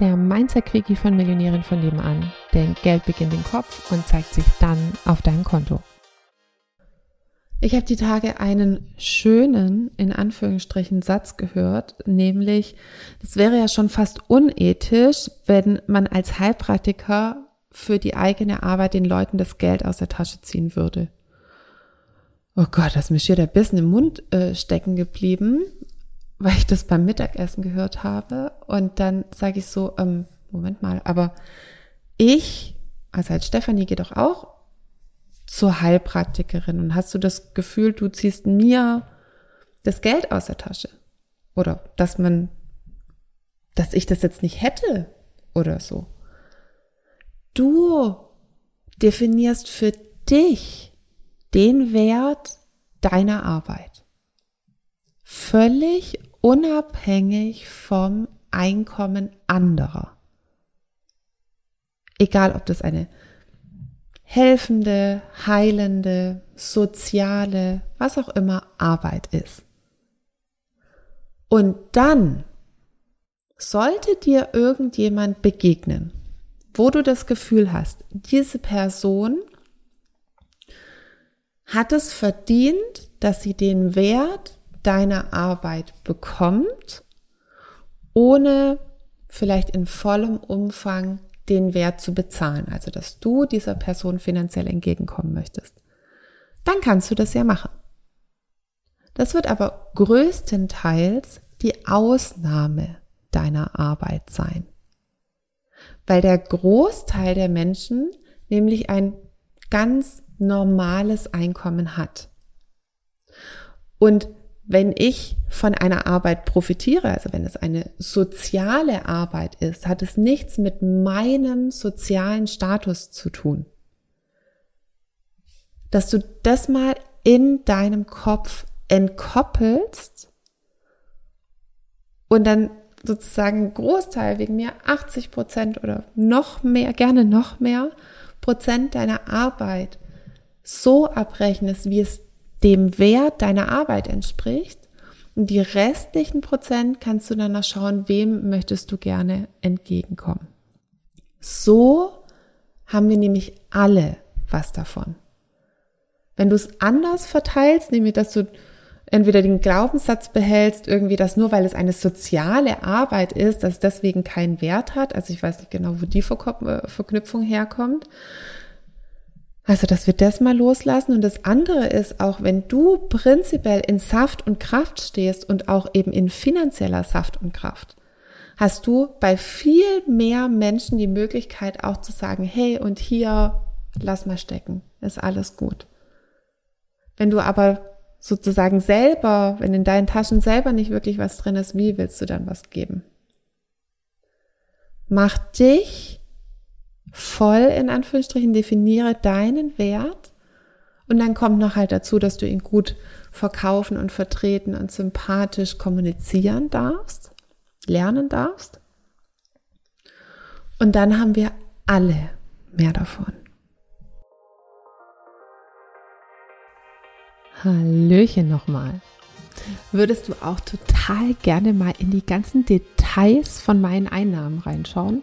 der Mindset-Quickie von Millionären von nebenan. Denn Geld beginnt im Kopf und zeigt sich dann auf deinem Konto. Ich habe die Tage einen schönen, in Anführungsstrichen, Satz gehört, nämlich, es wäre ja schon fast unethisch, wenn man als Heilpraktiker für die eigene Arbeit den Leuten das Geld aus der Tasche ziehen würde. Oh Gott, das ist mir schier der Bissen im Mund äh, stecken geblieben, weil ich das beim Mittagessen gehört habe. Und dann sage ich so, ähm, Moment mal, aber ich, also als Stefanie geht doch auch zur Heilpraktikerin und hast du das Gefühl, du ziehst mir das Geld aus der Tasche? Oder dass man, dass ich das jetzt nicht hätte oder so. Du definierst für dich den Wert deiner Arbeit. Völlig unabhängig vom Einkommen anderer. Egal, ob das eine helfende, heilende, soziale, was auch immer Arbeit ist. Und dann sollte dir irgendjemand begegnen, wo du das Gefühl hast, diese Person hat es verdient, dass sie den Wert deiner Arbeit bekommt, ohne vielleicht in vollem Umfang den Wert zu bezahlen, also dass du dieser Person finanziell entgegenkommen möchtest, dann kannst du das ja machen. Das wird aber größtenteils die Ausnahme deiner Arbeit sein. Weil der Großteil der Menschen nämlich ein ganz normales Einkommen hat. Und wenn ich von einer Arbeit profitiere, also wenn es eine soziale Arbeit ist, hat es nichts mit meinem sozialen Status zu tun. Dass du das mal in deinem Kopf entkoppelst und dann sozusagen Großteil wegen mir 80 Prozent oder noch mehr, gerne noch mehr Prozent deiner Arbeit so abrechnest, wie es dem Wert deiner Arbeit entspricht. Und die restlichen Prozent kannst du dann noch schauen, wem möchtest du gerne entgegenkommen. So haben wir nämlich alle was davon. Wenn du es anders verteilst, nämlich dass du entweder den Glaubenssatz behältst, irgendwie, dass nur weil es eine soziale Arbeit ist, dass es deswegen keinen Wert hat. Also ich weiß nicht genau, wo die Verknüpfung herkommt. Also, dass wir das mal loslassen. Und das andere ist auch, wenn du prinzipiell in Saft und Kraft stehst und auch eben in finanzieller Saft und Kraft, hast du bei viel mehr Menschen die Möglichkeit auch zu sagen, hey, und hier, lass mal stecken, ist alles gut. Wenn du aber sozusagen selber, wenn in deinen Taschen selber nicht wirklich was drin ist, wie willst du dann was geben? Mach dich voll in Anführungsstrichen definiere deinen Wert und dann kommt noch halt dazu, dass du ihn gut verkaufen und vertreten und sympathisch kommunizieren darfst, lernen darfst. Und dann haben wir alle mehr davon. Hallöchen nochmal. Würdest du auch total gerne mal in die ganzen Details von meinen Einnahmen reinschauen?